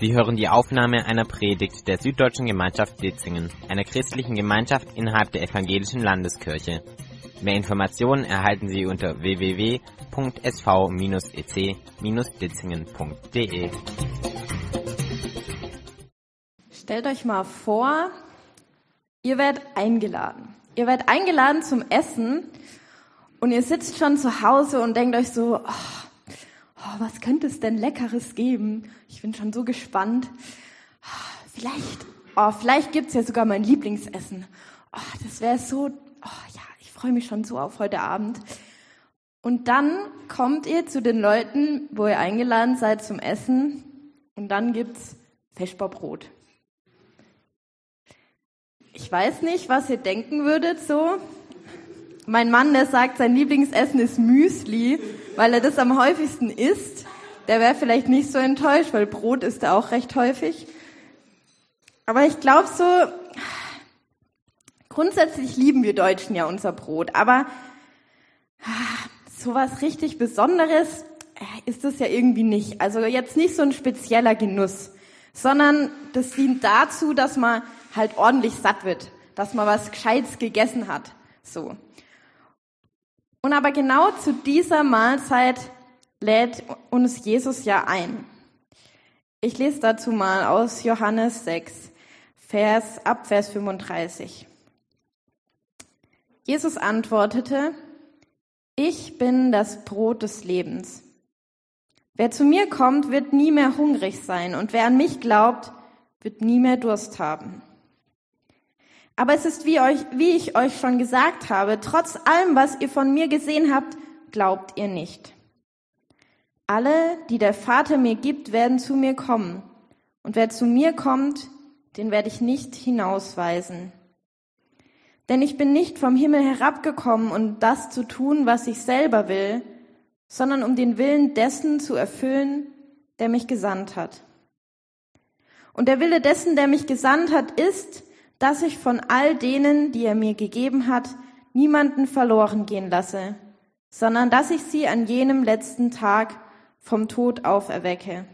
Sie hören die Aufnahme einer Predigt der Süddeutschen Gemeinschaft Ditzingen, einer christlichen Gemeinschaft innerhalb der Evangelischen Landeskirche. Mehr Informationen erhalten Sie unter www.sv-ec-ditzingen.de. Stellt euch mal vor, ihr werdet eingeladen. Ihr werdet eingeladen zum Essen und ihr sitzt schon zu Hause und denkt euch so, oh, oh, was könnte es denn Leckeres geben? Ich bin schon so gespannt. Oh, vielleicht, oh, vielleicht gibt's ja sogar mein Lieblingsessen. Oh, das wäre so, oh ja, ich freue mich schon so auf heute Abend. Und dann kommt ihr zu den Leuten, wo ihr eingeladen seid zum Essen und dann gibt's Feschbarbrot. Ich weiß nicht, was ihr denken würdet so. Mein Mann, der sagt, sein Lieblingsessen ist Müsli, weil er das am häufigsten isst. Der wäre vielleicht nicht so enttäuscht, weil Brot isst er auch recht häufig. Aber ich glaube so, grundsätzlich lieben wir Deutschen ja unser Brot, aber so was richtig Besonderes äh, ist das ja irgendwie nicht. Also jetzt nicht so ein spezieller Genuss, sondern das dient dazu, dass man halt ordentlich satt wird, dass man was Gescheites gegessen hat. So. Und aber genau zu dieser Mahlzeit lädt uns Jesus ja ein. Ich lese dazu mal aus Johannes 6, Vers, ab Vers 35. Jesus antwortete, ich bin das Brot des Lebens. Wer zu mir kommt, wird nie mehr hungrig sein und wer an mich glaubt, wird nie mehr Durst haben. Aber es ist wie, euch, wie ich euch schon gesagt habe, trotz allem, was ihr von mir gesehen habt, glaubt ihr nicht. Alle, die der Vater mir gibt, werden zu mir kommen. Und wer zu mir kommt, den werde ich nicht hinausweisen. Denn ich bin nicht vom Himmel herabgekommen, um das zu tun, was ich selber will, sondern um den Willen dessen zu erfüllen, der mich gesandt hat. Und der Wille dessen, der mich gesandt hat, ist, dass ich von all denen, die er mir gegeben hat, niemanden verloren gehen lasse, sondern dass ich sie an jenem letzten Tag vom Tod auferwecke.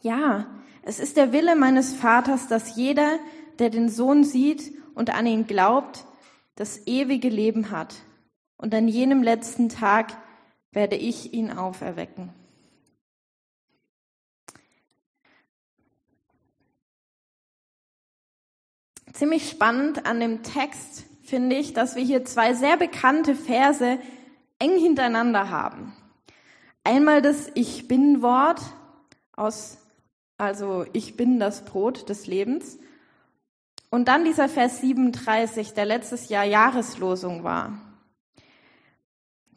Ja, es ist der Wille meines Vaters, dass jeder, der den Sohn sieht und an ihn glaubt, das ewige Leben hat. Und an jenem letzten Tag werde ich ihn auferwecken. Ziemlich spannend an dem Text finde ich, dass wir hier zwei sehr bekannte Verse eng hintereinander haben. Einmal das Ich bin Wort aus, also ich bin das Brot des Lebens. Und dann dieser Vers 37, der letztes Jahr Jahreslosung war.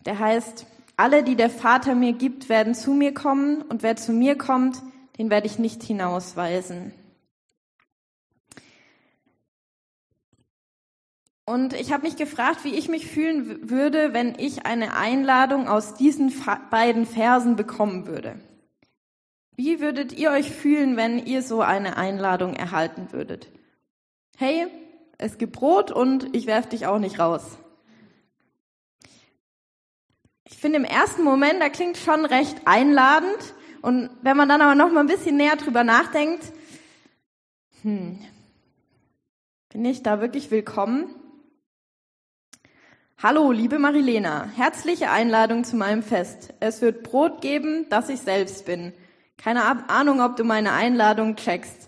Der heißt, alle, die der Vater mir gibt, werden zu mir kommen und wer zu mir kommt, den werde ich nicht hinausweisen. Und ich habe mich gefragt, wie ich mich fühlen würde, wenn ich eine Einladung aus diesen beiden Versen bekommen würde. Wie würdet ihr euch fühlen, wenn ihr so eine Einladung erhalten würdet? Hey, es gibt Brot und ich werf dich auch nicht raus. Ich finde im ersten Moment, da klingt schon recht einladend. Und wenn man dann aber noch mal ein bisschen näher drüber nachdenkt, hm, bin ich da wirklich willkommen? Hallo, liebe Marilena, herzliche Einladung zu meinem Fest. Es wird Brot geben, das ich selbst bin. Keine Ahnung, ob du meine Einladung checkst.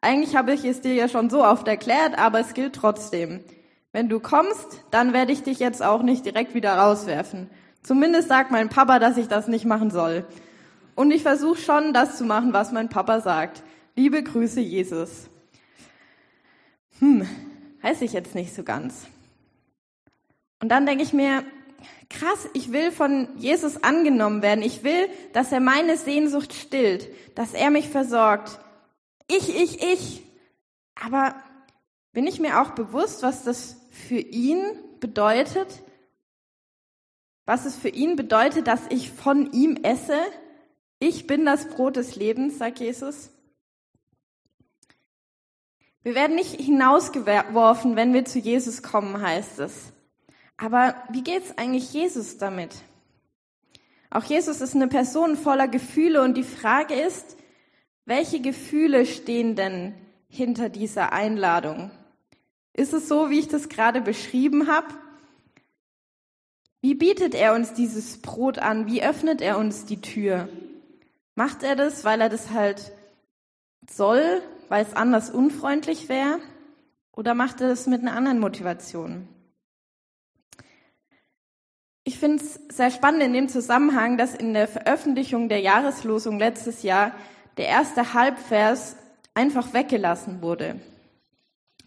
Eigentlich habe ich es dir ja schon so oft erklärt, aber es gilt trotzdem. Wenn du kommst, dann werde ich dich jetzt auch nicht direkt wieder rauswerfen. Zumindest sagt mein Papa, dass ich das nicht machen soll. Und ich versuche schon, das zu machen, was mein Papa sagt. Liebe Grüße, Jesus. Hm, weiß ich jetzt nicht so ganz. Und dann denke ich mir, krass, ich will von Jesus angenommen werden. Ich will, dass er meine Sehnsucht stillt, dass er mich versorgt. Ich, ich, ich. Aber bin ich mir auch bewusst, was das für ihn bedeutet? Was es für ihn bedeutet, dass ich von ihm esse? Ich bin das Brot des Lebens, sagt Jesus. Wir werden nicht hinausgeworfen, wenn wir zu Jesus kommen, heißt es. Aber wie geht's eigentlich Jesus damit? Auch Jesus ist eine Person voller Gefühle und die Frage ist, Welche Gefühle stehen denn hinter dieser Einladung? Ist es so, wie ich das gerade beschrieben habe? Wie bietet er uns dieses Brot an? Wie öffnet er uns die Tür? Macht er das, weil er das halt soll, weil es anders unfreundlich wäre? Oder macht er das mit einer anderen Motivation? Ich finde es sehr spannend in dem Zusammenhang, dass in der Veröffentlichung der Jahreslosung letztes Jahr der erste Halbvers einfach weggelassen wurde.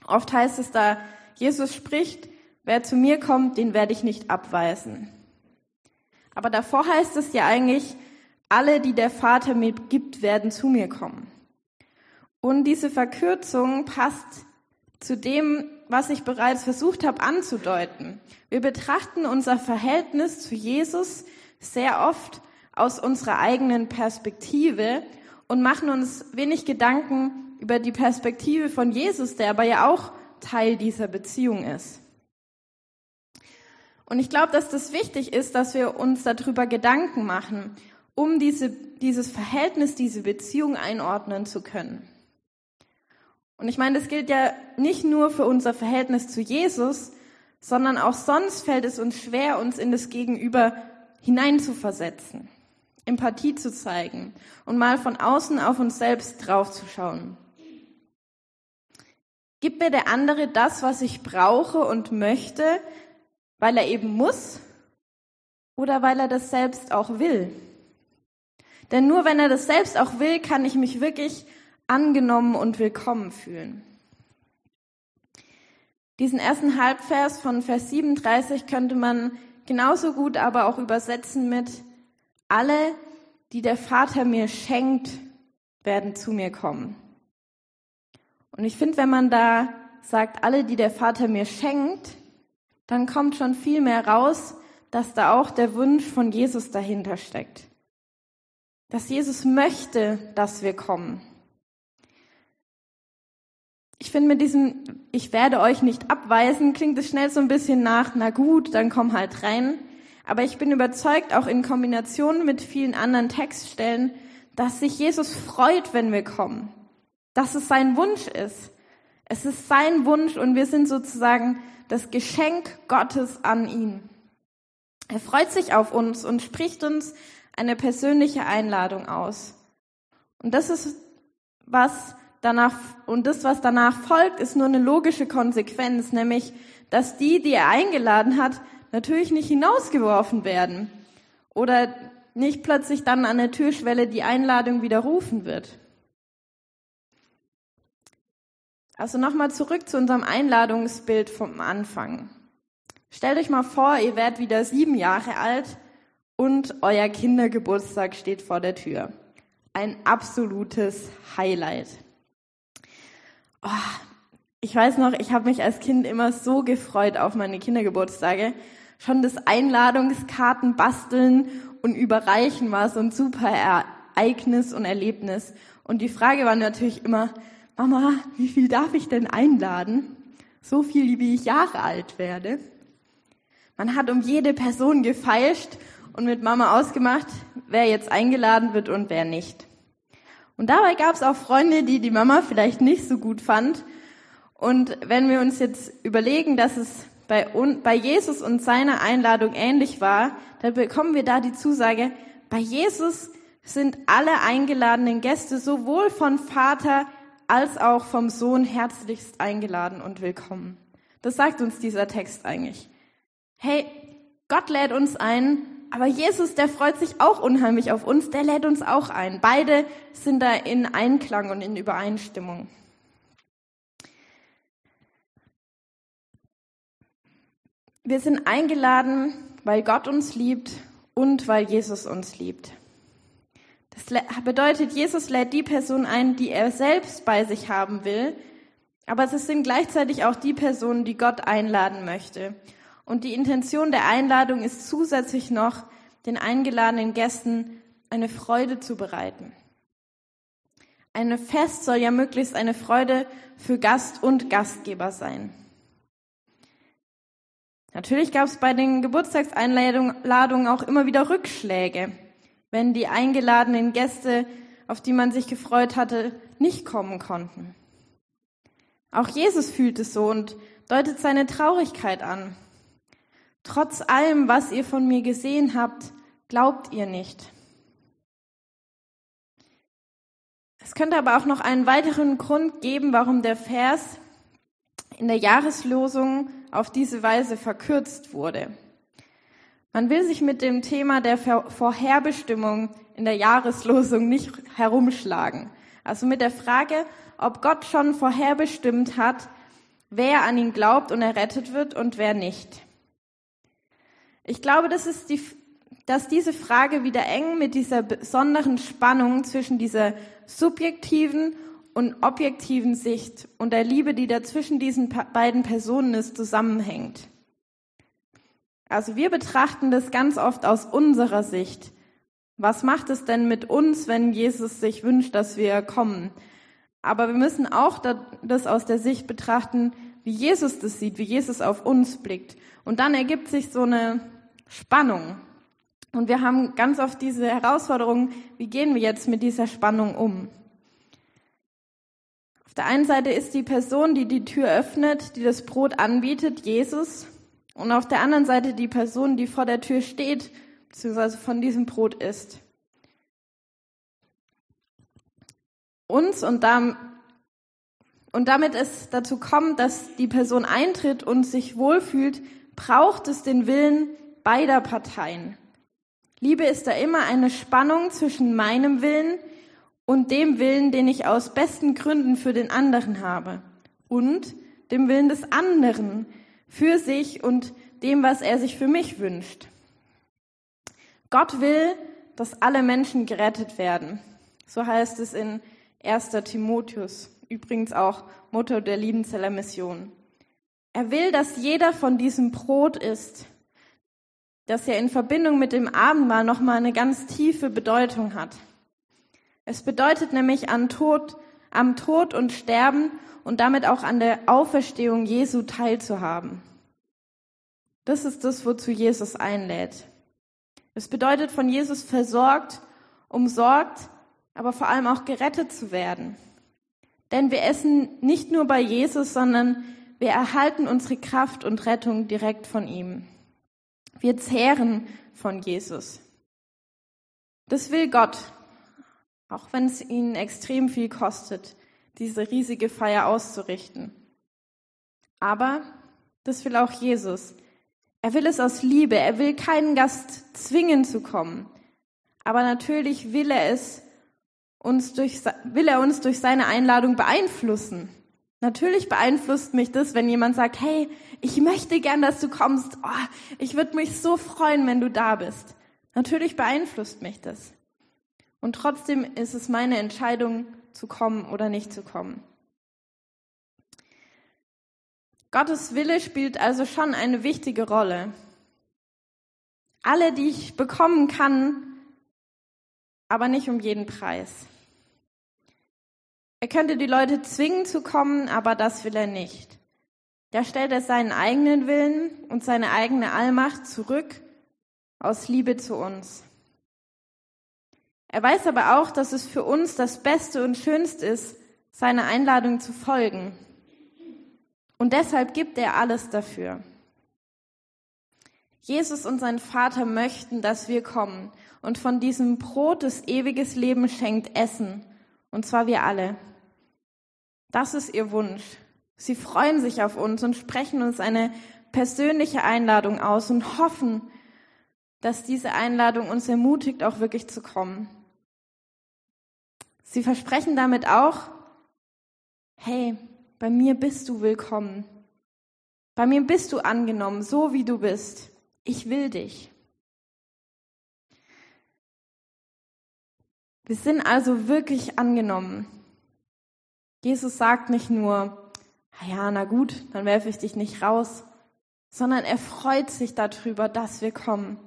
Oft heißt es da, Jesus spricht, wer zu mir kommt, den werde ich nicht abweisen. Aber davor heißt es ja eigentlich, alle, die der Vater mir gibt, werden zu mir kommen. Und diese Verkürzung passt zu dem, was ich bereits versucht habe anzudeuten. Wir betrachten unser Verhältnis zu Jesus sehr oft aus unserer eigenen Perspektive und machen uns wenig Gedanken über die Perspektive von Jesus, der aber ja auch Teil dieser Beziehung ist. Und ich glaube, dass das wichtig ist, dass wir uns darüber Gedanken machen, um diese, dieses Verhältnis, diese Beziehung einordnen zu können. Und ich meine, das gilt ja nicht nur für unser Verhältnis zu Jesus, sondern auch sonst fällt es uns schwer, uns in das Gegenüber hineinzuversetzen, Empathie zu zeigen und mal von außen auf uns selbst draufzuschauen. Gibt mir der andere das, was ich brauche und möchte, weil er eben muss oder weil er das selbst auch will? Denn nur wenn er das selbst auch will, kann ich mich wirklich angenommen und willkommen fühlen. Diesen ersten Halbvers von Vers 37 könnte man genauso gut aber auch übersetzen mit alle, die der Vater mir schenkt, werden zu mir kommen. Und ich finde, wenn man da sagt, alle, die der Vater mir schenkt, dann kommt schon viel mehr raus, dass da auch der Wunsch von Jesus dahinter steckt. Dass Jesus möchte, dass wir kommen. Ich finde mit diesem Ich werde euch nicht abweisen, klingt es schnell so ein bisschen nach, na gut, dann komm halt rein. Aber ich bin überzeugt, auch in Kombination mit vielen anderen Textstellen, dass sich Jesus freut, wenn wir kommen. Dass es sein Wunsch ist. Es ist sein Wunsch und wir sind sozusagen das Geschenk Gottes an ihn. Er freut sich auf uns und spricht uns eine persönliche Einladung aus. Und das ist was, danach, und das, was danach folgt, ist nur eine logische Konsequenz, nämlich, dass die, die er eingeladen hat, natürlich nicht hinausgeworfen werden oder nicht plötzlich dann an der Türschwelle die Einladung widerrufen wird. Also nochmal zurück zu unserem Einladungsbild vom Anfang. Stellt euch mal vor, ihr werdet wieder sieben Jahre alt und euer Kindergeburtstag steht vor der Tür. Ein absolutes Highlight. Oh, ich weiß noch, ich habe mich als Kind immer so gefreut auf meine Kindergeburtstage. Schon das Einladungskarten basteln und überreichen war so ein super Ereignis und Erlebnis. Und die Frage war natürlich immer, Mama, wie viel darf ich denn einladen? So viel, wie ich Jahre alt werde. Man hat um jede Person gefeilscht und mit Mama ausgemacht, wer jetzt eingeladen wird und wer nicht. Und dabei gab es auch Freunde, die die Mama vielleicht nicht so gut fand. Und wenn wir uns jetzt überlegen, dass es bei, bei Jesus und seiner Einladung ähnlich war, dann bekommen wir da die Zusage, bei Jesus sind alle eingeladenen Gäste sowohl von Vater als auch vom Sohn herzlichst eingeladen und willkommen. Das sagt uns dieser Text eigentlich. Hey, Gott lädt uns ein, aber Jesus, der freut sich auch unheimlich auf uns, der lädt uns auch ein. Beide sind da in Einklang und in Übereinstimmung. Wir sind eingeladen, weil Gott uns liebt und weil Jesus uns liebt. Das bedeutet, Jesus lädt die Person ein, die er selbst bei sich haben will, aber es sind gleichzeitig auch die Personen, die Gott einladen möchte. Und die Intention der Einladung ist zusätzlich noch, den eingeladenen Gästen eine Freude zu bereiten. Eine Fest soll ja möglichst eine Freude für Gast und Gastgeber sein. Natürlich gab es bei den Geburtstagseinladungen auch immer wieder Rückschläge, wenn die eingeladenen Gäste auf die man sich gefreut hatte, nicht kommen konnten. Auch Jesus fühlt es so und deutet seine Traurigkeit an. Trotz allem, was ihr von mir gesehen habt, glaubt ihr nicht. Es könnte aber auch noch einen weiteren Grund geben, warum der Vers in der Jahreslosung auf diese Weise verkürzt wurde. Man will sich mit dem Thema der Vorherbestimmung in der Jahreslosung nicht herumschlagen. Also mit der Frage, ob Gott schon vorherbestimmt hat, wer an ihn glaubt und errettet wird und wer nicht. Ich glaube, das ist die, dass diese Frage wieder eng mit dieser besonderen Spannung zwischen dieser subjektiven und objektiven Sicht und der Liebe, die da zwischen diesen beiden Personen ist, zusammenhängt. Also wir betrachten das ganz oft aus unserer Sicht. Was macht es denn mit uns, wenn Jesus sich wünscht, dass wir kommen? Aber wir müssen auch das aus der Sicht betrachten, wie Jesus das sieht, wie Jesus auf uns blickt. Und dann ergibt sich so eine Spannung. Und wir haben ganz oft diese Herausforderung, wie gehen wir jetzt mit dieser Spannung um? Auf der einen Seite ist die Person, die die Tür öffnet, die das Brot anbietet, Jesus. Und auf der anderen Seite die Person, die vor der Tür steht, beziehungsweise von diesem Brot isst. Uns und, dann, und damit es dazu kommt, dass die Person eintritt und sich wohlfühlt, braucht es den Willen beider Parteien. Liebe ist da immer eine Spannung zwischen meinem Willen und dem Willen, den ich aus besten Gründen für den anderen habe und dem Willen des anderen für sich und dem, was er sich für mich wünscht. Gott will, dass alle Menschen gerettet werden. So heißt es in 1. Timotheus, übrigens auch Motto der Liebenzeller Mission. Er will, dass jeder von diesem Brot isst, das ja in Verbindung mit dem Abendmahl nochmal eine ganz tiefe Bedeutung hat. Es bedeutet nämlich an Tod, am Tod und Sterben und damit auch an der Auferstehung Jesu teilzuhaben. Das ist das, wozu Jesus einlädt. Es bedeutet von Jesus versorgt, umsorgt, aber vor allem auch gerettet zu werden. Denn wir essen nicht nur bei Jesus, sondern wir erhalten unsere Kraft und Rettung direkt von ihm. Wir zehren von Jesus. Das will Gott, auch wenn es ihnen extrem viel kostet, diese riesige Feier auszurichten. Aber das will auch Jesus. Er will es aus Liebe. Er will keinen Gast zwingen zu kommen. Aber natürlich will er es uns durch, will er uns durch seine Einladung beeinflussen. Natürlich beeinflusst mich das, wenn jemand sagt, hey, ich möchte gern, dass du kommst. Oh, ich würde mich so freuen, wenn du da bist. Natürlich beeinflusst mich das. Und trotzdem ist es meine Entscheidung, zu kommen oder nicht zu kommen. Gottes Wille spielt also schon eine wichtige Rolle. Alle, die ich bekommen kann, aber nicht um jeden Preis. Er könnte die Leute zwingen zu kommen, aber das will er nicht. Da stellt er seinen eigenen Willen und seine eigene Allmacht zurück aus Liebe zu uns. Er weiß aber auch, dass es für uns das Beste und Schönste ist, seiner Einladung zu folgen. Und deshalb gibt er alles dafür. Jesus und sein Vater möchten, dass wir kommen und von diesem Brot des ewiges Leben schenkt essen. Und zwar wir alle. Das ist ihr Wunsch. Sie freuen sich auf uns und sprechen uns eine persönliche Einladung aus und hoffen, dass diese Einladung uns ermutigt, auch wirklich zu kommen. Sie versprechen damit auch, hey, bei mir bist du willkommen. Bei mir bist du angenommen, so wie du bist. Ich will dich. Wir sind also wirklich angenommen. Jesus sagt nicht nur, ja, na gut, dann werfe ich dich nicht raus, sondern er freut sich darüber, dass wir kommen.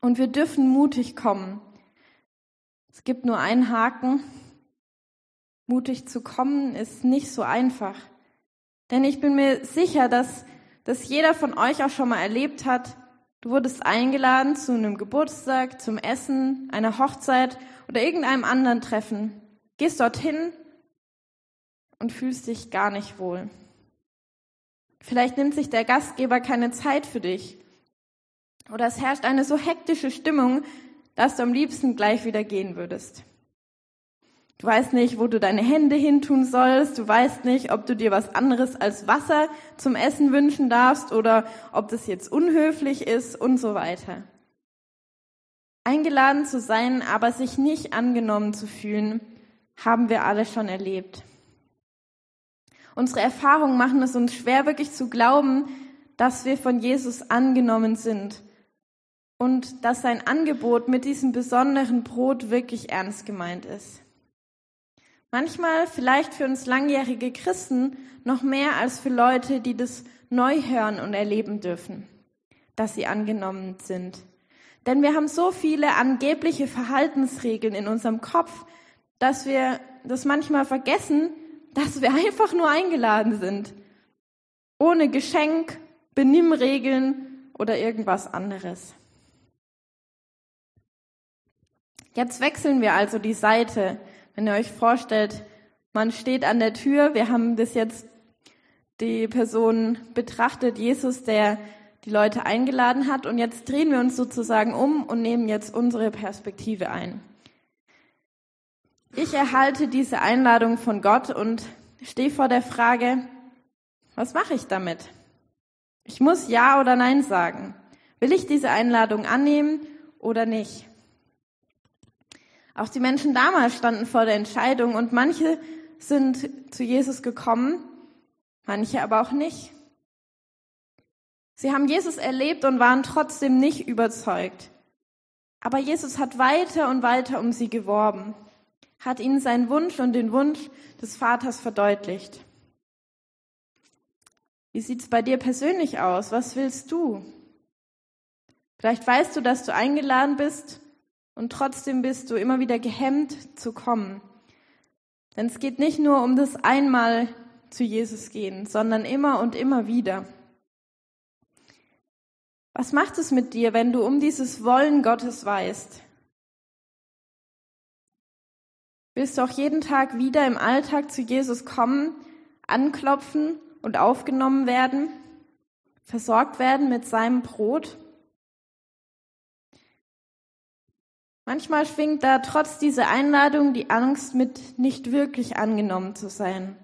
Und wir dürfen mutig kommen. Es gibt nur einen Haken. Mutig zu kommen ist nicht so einfach. Denn ich bin mir sicher, dass, dass jeder von euch auch schon mal erlebt hat, Du wurdest eingeladen zu einem Geburtstag, zum Essen, einer Hochzeit oder irgendeinem anderen Treffen. Gehst dorthin und fühlst dich gar nicht wohl. Vielleicht nimmt sich der Gastgeber keine Zeit für dich. Oder es herrscht eine so hektische Stimmung, dass du am liebsten gleich wieder gehen würdest. Du weißt nicht, wo du deine Hände hintun sollst. Du weißt nicht, ob du dir was anderes als Wasser zum Essen wünschen darfst oder ob das jetzt unhöflich ist und so weiter. Eingeladen zu sein, aber sich nicht angenommen zu fühlen, haben wir alle schon erlebt. Unsere Erfahrungen machen es uns schwer, wirklich zu glauben, dass wir von Jesus angenommen sind und dass sein Angebot mit diesem besonderen Brot wirklich ernst gemeint ist. Manchmal vielleicht für uns langjährige Christen noch mehr als für Leute, die das neu hören und erleben dürfen, dass sie angenommen sind. Denn wir haben so viele angebliche Verhaltensregeln in unserem Kopf, dass wir das manchmal vergessen, dass wir einfach nur eingeladen sind. Ohne Geschenk, Benimmregeln oder irgendwas anderes. Jetzt wechseln wir also die Seite wenn ihr euch vorstellt, man steht an der Tür, wir haben bis jetzt die Person betrachtet, Jesus, der die Leute eingeladen hat, und jetzt drehen wir uns sozusagen um und nehmen jetzt unsere Perspektive ein. Ich erhalte diese Einladung von Gott und stehe vor der Frage, was mache ich damit? Ich muss Ja oder Nein sagen. Will ich diese Einladung annehmen oder nicht? Auch die Menschen damals standen vor der Entscheidung und manche sind zu Jesus gekommen, manche aber auch nicht. Sie haben Jesus erlebt und waren trotzdem nicht überzeugt. Aber Jesus hat weiter und weiter um sie geworben, hat ihnen seinen Wunsch und den Wunsch des Vaters verdeutlicht. Wie sieht's bei dir persönlich aus? Was willst du? Vielleicht weißt du, dass du eingeladen bist und trotzdem bist du immer wieder gehemmt zu kommen. Denn es geht nicht nur um das einmal zu Jesus gehen, sondern immer und immer wieder. Was macht es mit dir, wenn du um dieses Wollen Gottes weißt? Willst du auch jeden Tag wieder im Alltag zu Jesus kommen, anklopfen und aufgenommen werden, versorgt werden mit seinem Brot? Manchmal schwingt da trotz dieser Einladung die Angst mit, nicht wirklich angenommen zu sein.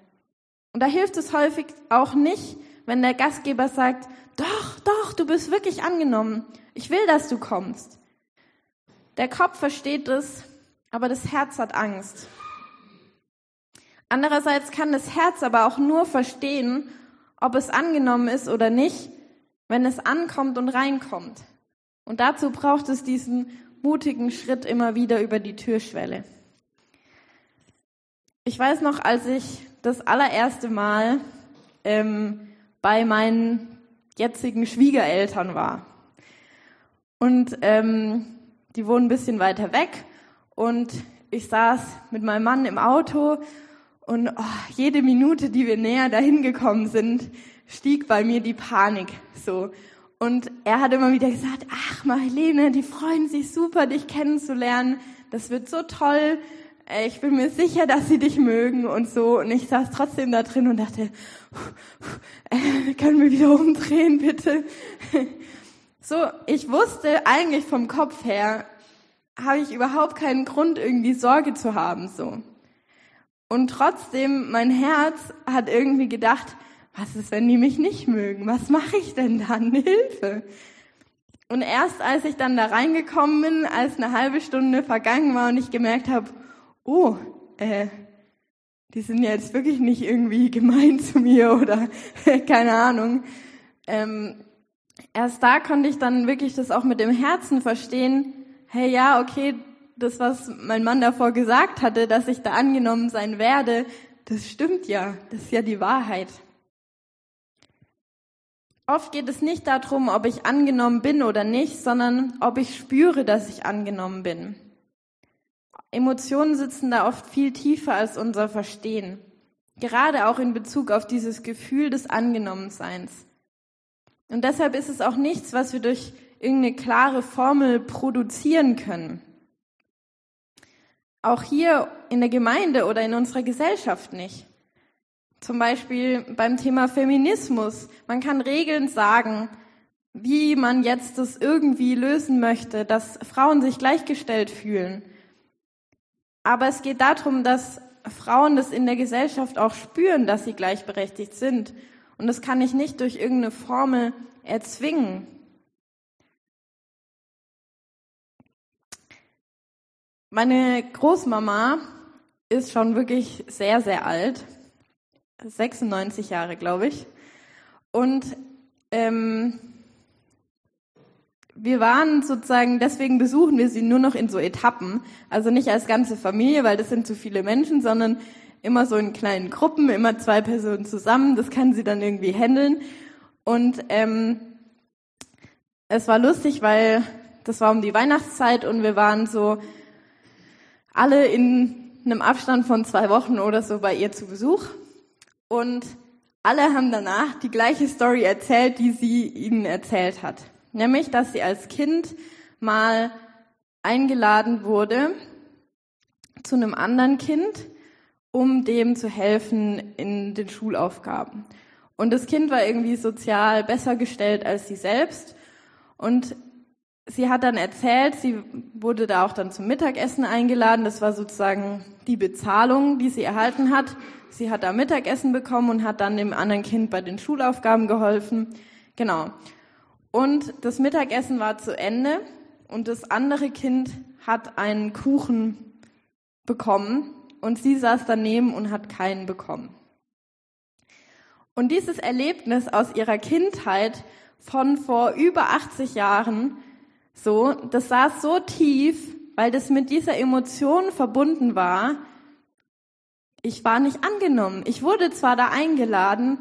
Und da hilft es häufig auch nicht, wenn der Gastgeber sagt, doch, doch, du bist wirklich angenommen. Ich will, dass du kommst. Der Kopf versteht es, aber das Herz hat Angst. Andererseits kann das Herz aber auch nur verstehen, ob es angenommen ist oder nicht, wenn es ankommt und reinkommt. Und dazu braucht es diesen mutigen Schritt immer wieder über die Türschwelle. Ich weiß noch, als ich das allererste Mal ähm, bei meinen jetzigen Schwiegereltern war. Und ähm, die wohnen ein bisschen weiter weg und ich saß mit meinem Mann im Auto und oh, jede Minute, die wir näher dahin gekommen sind, stieg bei mir die Panik so. Und er hat immer wieder gesagt, ach Marlene, die freuen sich super, dich kennenzulernen. Das wird so toll. Äh, ich bin mir sicher, dass sie dich mögen und so. Und ich saß trotzdem da drin und dachte, äh, können wir wieder umdrehen, bitte? So, ich wusste eigentlich vom Kopf her, habe ich überhaupt keinen Grund, irgendwie Sorge zu haben, so. Und trotzdem, mein Herz hat irgendwie gedacht, was ist, wenn die mich nicht mögen? Was mache ich denn dann? Hilfe! Und erst als ich dann da reingekommen bin, als eine halbe Stunde vergangen war und ich gemerkt habe, oh, äh, die sind jetzt wirklich nicht irgendwie gemein zu mir oder keine Ahnung. Ähm, erst da konnte ich dann wirklich das auch mit dem Herzen verstehen. Hey, ja, okay, das, was mein Mann davor gesagt hatte, dass ich da angenommen sein werde, das stimmt ja. Das ist ja die Wahrheit. Oft geht es nicht darum, ob ich angenommen bin oder nicht, sondern ob ich spüre, dass ich angenommen bin. Emotionen sitzen da oft viel tiefer als unser Verstehen. Gerade auch in Bezug auf dieses Gefühl des Angenommenseins. Und deshalb ist es auch nichts, was wir durch irgendeine klare Formel produzieren können. Auch hier in der Gemeinde oder in unserer Gesellschaft nicht. Zum Beispiel beim Thema Feminismus. Man kann Regeln sagen, wie man jetzt das irgendwie lösen möchte, dass Frauen sich gleichgestellt fühlen. Aber es geht darum, dass Frauen das in der Gesellschaft auch spüren, dass sie gleichberechtigt sind. Und das kann ich nicht durch irgendeine Formel erzwingen. Meine Großmama ist schon wirklich sehr, sehr alt. 96 Jahre, glaube ich. Und ähm, wir waren sozusagen, deswegen besuchen wir sie nur noch in so Etappen. Also nicht als ganze Familie, weil das sind zu viele Menschen, sondern immer so in kleinen Gruppen, immer zwei Personen zusammen. Das kann sie dann irgendwie handeln. Und ähm, es war lustig, weil das war um die Weihnachtszeit und wir waren so alle in einem Abstand von zwei Wochen oder so bei ihr zu Besuch. Und alle haben danach die gleiche Story erzählt, die sie ihnen erzählt hat. Nämlich, dass sie als Kind mal eingeladen wurde zu einem anderen Kind, um dem zu helfen in den Schulaufgaben. Und das Kind war irgendwie sozial besser gestellt als sie selbst. Und sie hat dann erzählt, sie wurde da auch dann zum Mittagessen eingeladen. Das war sozusagen die Bezahlung, die sie erhalten hat. Sie hat da Mittagessen bekommen und hat dann dem anderen Kind bei den Schulaufgaben geholfen. Genau. Und das Mittagessen war zu Ende und das andere Kind hat einen Kuchen bekommen und sie saß daneben und hat keinen bekommen. Und dieses Erlebnis aus ihrer Kindheit von vor über 80 Jahren so, das saß so tief, weil das mit dieser Emotion verbunden war. Ich war nicht angenommen. Ich wurde zwar da eingeladen,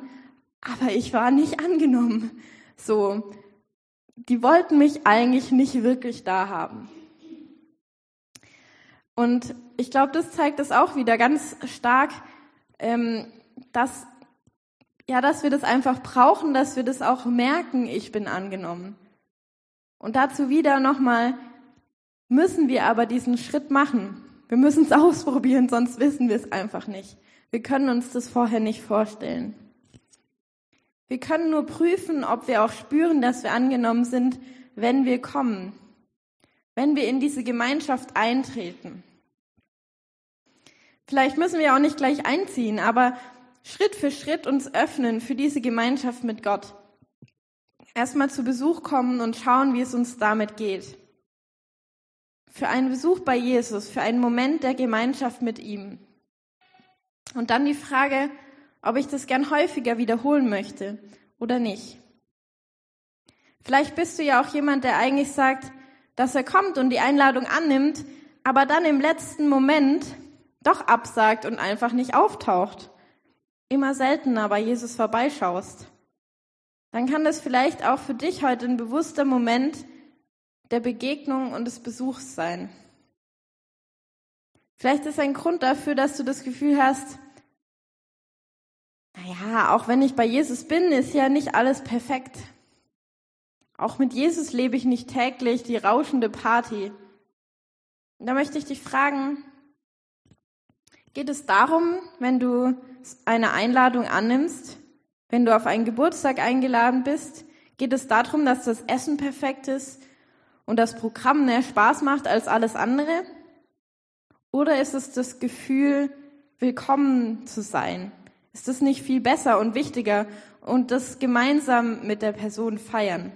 aber ich war nicht angenommen. So, die wollten mich eigentlich nicht wirklich da haben. Und ich glaube, das zeigt es auch wieder ganz stark, ähm, dass ja, dass wir das einfach brauchen, dass wir das auch merken, ich bin angenommen. Und dazu wieder nochmal, müssen wir aber diesen Schritt machen. Wir müssen es ausprobieren, sonst wissen wir es einfach nicht. Wir können uns das vorher nicht vorstellen. Wir können nur prüfen, ob wir auch spüren, dass wir angenommen sind, wenn wir kommen, wenn wir in diese Gemeinschaft eintreten. Vielleicht müssen wir auch nicht gleich einziehen, aber Schritt für Schritt uns öffnen für diese Gemeinschaft mit Gott erstmal zu Besuch kommen und schauen, wie es uns damit geht. Für einen Besuch bei Jesus, für einen Moment der Gemeinschaft mit ihm. Und dann die Frage, ob ich das gern häufiger wiederholen möchte oder nicht. Vielleicht bist du ja auch jemand, der eigentlich sagt, dass er kommt und die Einladung annimmt, aber dann im letzten Moment doch absagt und einfach nicht auftaucht. Immer seltener bei Jesus vorbeischaust dann kann das vielleicht auch für dich heute ein bewusster Moment der Begegnung und des Besuchs sein. Vielleicht ist ein Grund dafür, dass du das Gefühl hast, naja, auch wenn ich bei Jesus bin, ist ja nicht alles perfekt. Auch mit Jesus lebe ich nicht täglich die rauschende Party. Und da möchte ich dich fragen, geht es darum, wenn du eine Einladung annimmst, wenn du auf einen Geburtstag eingeladen bist, geht es darum, dass das Essen perfekt ist und das Programm mehr Spaß macht als alles andere? Oder ist es das Gefühl, willkommen zu sein? Ist das nicht viel besser und wichtiger und das gemeinsam mit der Person feiern?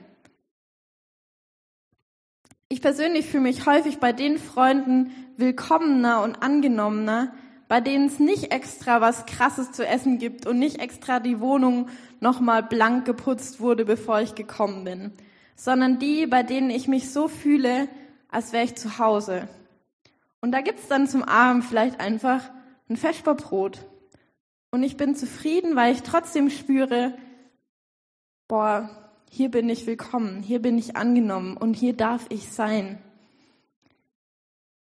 Ich persönlich fühle mich häufig bei den Freunden willkommener und angenommener, bei denen es nicht extra was Krasses zu essen gibt und nicht extra die Wohnung nochmal blank geputzt wurde, bevor ich gekommen bin, sondern die, bei denen ich mich so fühle, als wäre ich zu Hause. Und da gibt's dann zum Abend vielleicht einfach ein Feschbarbrot. Und ich bin zufrieden, weil ich trotzdem spüre, boah, hier bin ich willkommen, hier bin ich angenommen und hier darf ich sein.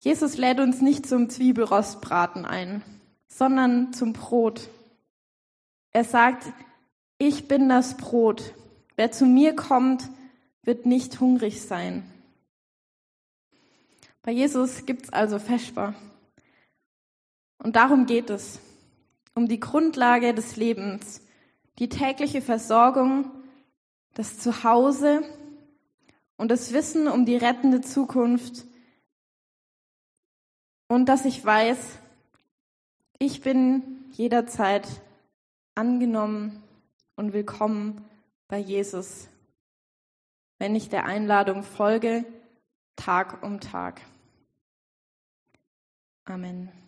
Jesus lädt uns nicht zum Zwiebelrostbraten ein, sondern zum Brot. Er sagt, ich bin das Brot. Wer zu mir kommt, wird nicht hungrig sein. Bei Jesus gibt's also Feschbar. Und darum geht es. Um die Grundlage des Lebens, die tägliche Versorgung, das Zuhause und das Wissen um die rettende Zukunft. Und dass ich weiß, ich bin jederzeit angenommen und willkommen bei Jesus, wenn ich der Einladung folge, Tag um Tag. Amen.